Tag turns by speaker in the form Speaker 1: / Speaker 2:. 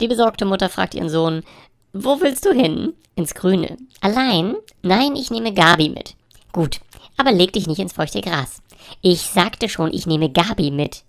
Speaker 1: Die besorgte Mutter fragt ihren Sohn, wo willst du hin? Ins Grüne. Allein? Nein, ich nehme Gabi mit. Gut, aber leg dich nicht ins feuchte Gras. Ich sagte schon, ich nehme Gabi mit.